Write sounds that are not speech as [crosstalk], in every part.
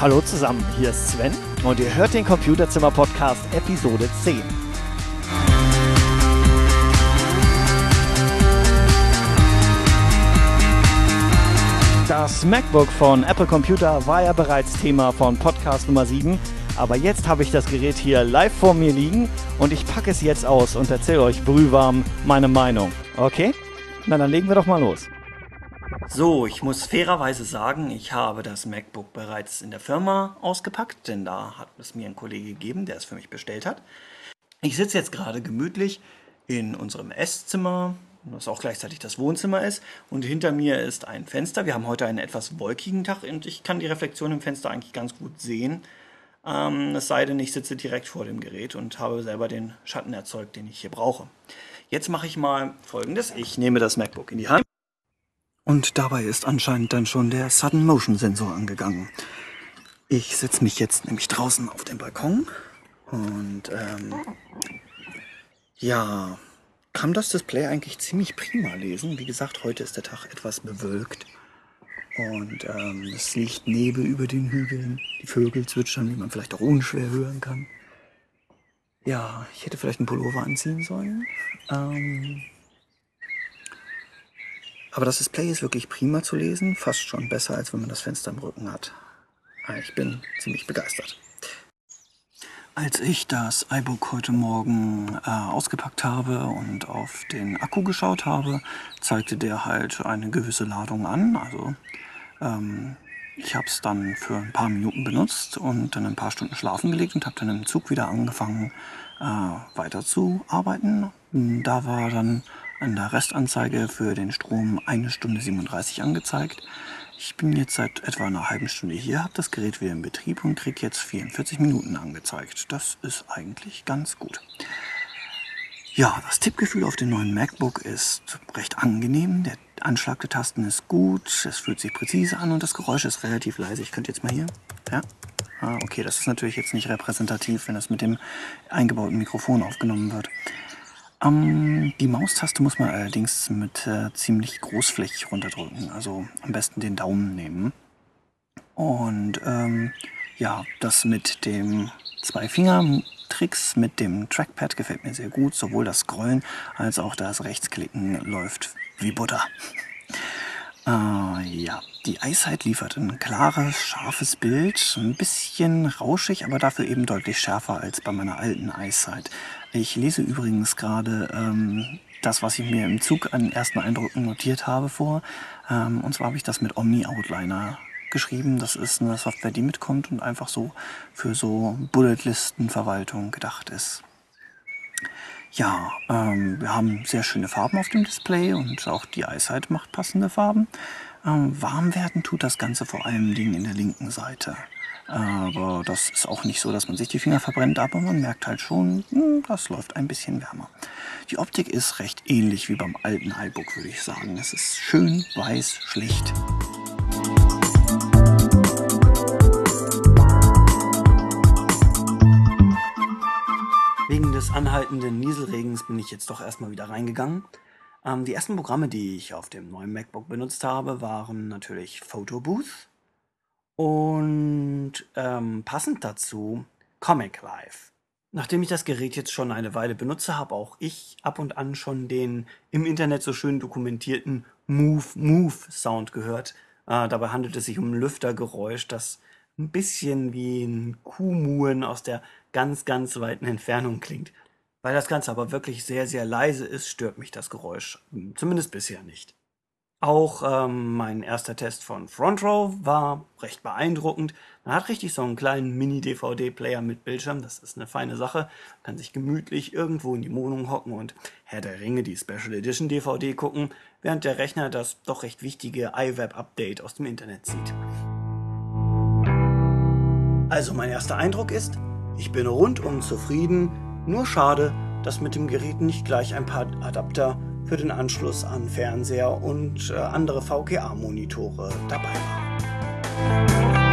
Hallo zusammen, hier ist Sven und ihr hört den Computerzimmer Podcast Episode 10. Das MacBook von Apple Computer war ja bereits Thema von Podcast Nummer 7, aber jetzt habe ich das Gerät hier live vor mir liegen und ich packe es jetzt aus und erzähle euch brühwarm meine Meinung. Okay? Na dann legen wir doch mal los. So, ich muss fairerweise sagen, ich habe das MacBook bereits in der Firma ausgepackt, denn da hat es mir ein Kollege gegeben, der es für mich bestellt hat. Ich sitze jetzt gerade gemütlich in unserem Esszimmer, das auch gleichzeitig das Wohnzimmer ist, und hinter mir ist ein Fenster. Wir haben heute einen etwas wolkigen Tag und ich kann die Reflexion im Fenster eigentlich ganz gut sehen. Ähm, es sei denn, ich sitze direkt vor dem Gerät und habe selber den Schatten erzeugt, den ich hier brauche. Jetzt mache ich mal folgendes. Ich nehme das MacBook in die Hand. Und dabei ist anscheinend dann schon der Sudden Motion Sensor angegangen. Ich setze mich jetzt nämlich draußen auf den Balkon und ähm, ja, kann das Display eigentlich ziemlich prima lesen. Wie gesagt, heute ist der Tag etwas bewölkt und ähm, es liegt Nebel über den Hügeln. Die Vögel zwitschern, wie man vielleicht auch unschwer hören kann. Ja, ich hätte vielleicht einen Pullover anziehen sollen. Ähm, aber das Display ist wirklich prima zu lesen, fast schon besser, als wenn man das Fenster im Rücken hat. Ah, ich bin ziemlich begeistert. Als ich das iBook heute Morgen äh, ausgepackt habe und auf den Akku geschaut habe, zeigte der halt eine gewisse Ladung an. Also ähm, ich habe es dann für ein paar Minuten benutzt und dann ein paar Stunden schlafen gelegt und habe dann im Zug wieder angefangen äh, weiterzuarbeiten. Da war dann an der Restanzeige für den Strom eine Stunde 37 angezeigt. Ich bin jetzt seit etwa einer halben Stunde hier, habe das Gerät wieder in Betrieb und kriege jetzt 44 Minuten angezeigt. Das ist eigentlich ganz gut. Ja, das Tippgefühl auf dem neuen MacBook ist recht angenehm. Der Anschlag der Tasten ist gut, es fühlt sich präzise an und das Geräusch ist relativ leise. Ich könnte jetzt mal hier. Ja. Ah, okay, das ist natürlich jetzt nicht repräsentativ, wenn das mit dem eingebauten Mikrofon aufgenommen wird. Ähm, die Maustaste muss man allerdings mit äh, ziemlich großflächig runterdrücken. Also am besten den Daumen nehmen. Und ähm, ja, das mit dem Zwei-Finger-Tricks mit dem Trackpad gefällt mir sehr gut. Sowohl das Scrollen als auch das Rechtsklicken läuft wie Butter. [laughs] Äh, ja, die Eyesight liefert ein klares, scharfes Bild, ein bisschen rauschig, aber dafür eben deutlich schärfer als bei meiner alten Eyesight. Ich lese übrigens gerade ähm, das, was ich mir im Zug an ersten Eindrücken notiert habe vor. Ähm, und zwar habe ich das mit Omni Outliner geschrieben. Das ist eine Software, die mitkommt und einfach so für so Bulletlistenverwaltung gedacht ist. Ja, ähm, wir haben sehr schöne Farben auf dem Display und auch die Eyesight macht passende Farben. Ähm, warm werden tut das Ganze vor allem Dingen in der linken Seite. Aber das ist auch nicht so, dass man sich die Finger verbrennt, aber man merkt halt schon, hm, das läuft ein bisschen wärmer. Die Optik ist recht ähnlich wie beim alten iBook, würde ich sagen. Es ist schön, weiß, schlicht. Wegen des anhaltenden Nieselregens bin ich jetzt doch erstmal wieder reingegangen. Ähm, die ersten Programme, die ich auf dem neuen MacBook benutzt habe, waren natürlich Photobooth und ähm, passend dazu Comic Live. Nachdem ich das Gerät jetzt schon eine Weile benutze, habe auch ich ab und an schon den im Internet so schön dokumentierten Move Move Sound gehört. Äh, dabei handelt es sich um ein Lüftergeräusch, das ein bisschen wie ein Kuhmuhen aus der ganz, ganz weiten Entfernung klingt. Weil das Ganze aber wirklich sehr, sehr leise ist, stört mich das Geräusch. Zumindest bisher nicht. Auch ähm, mein erster Test von Front Row war recht beeindruckend. Man hat richtig so einen kleinen Mini-DVD-Player mit Bildschirm. Das ist eine feine Sache. Man kann sich gemütlich irgendwo in die Wohnung hocken und Herr der Ringe, die Special Edition DVD gucken, während der Rechner das doch recht wichtige iWeb-Update aus dem Internet zieht. Also mein erster Eindruck ist, ich bin rundum zufrieden, nur schade, dass mit dem Gerät nicht gleich ein paar Adapter für den Anschluss an Fernseher und äh, andere VGA-Monitore dabei waren.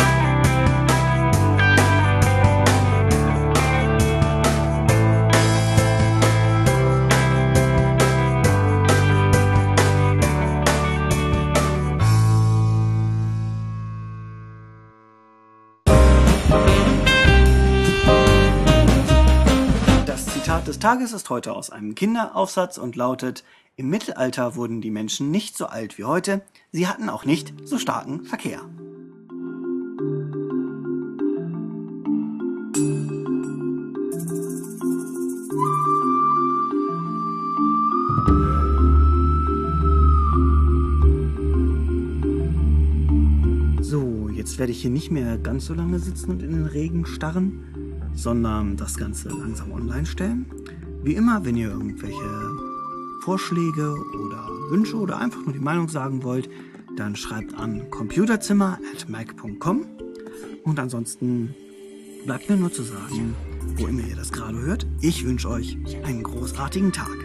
Des Tages ist heute aus einem Kinderaufsatz und lautet, im Mittelalter wurden die Menschen nicht so alt wie heute, sie hatten auch nicht so starken Verkehr. So, jetzt werde ich hier nicht mehr ganz so lange sitzen und in den Regen starren, sondern das Ganze langsam online stellen. Wie immer, wenn ihr irgendwelche Vorschläge oder Wünsche oder einfach nur die Meinung sagen wollt, dann schreibt an computerzimmer.mac.com und ansonsten bleibt mir nur zu sagen, wo immer ihr das gerade hört, ich wünsche euch einen großartigen Tag.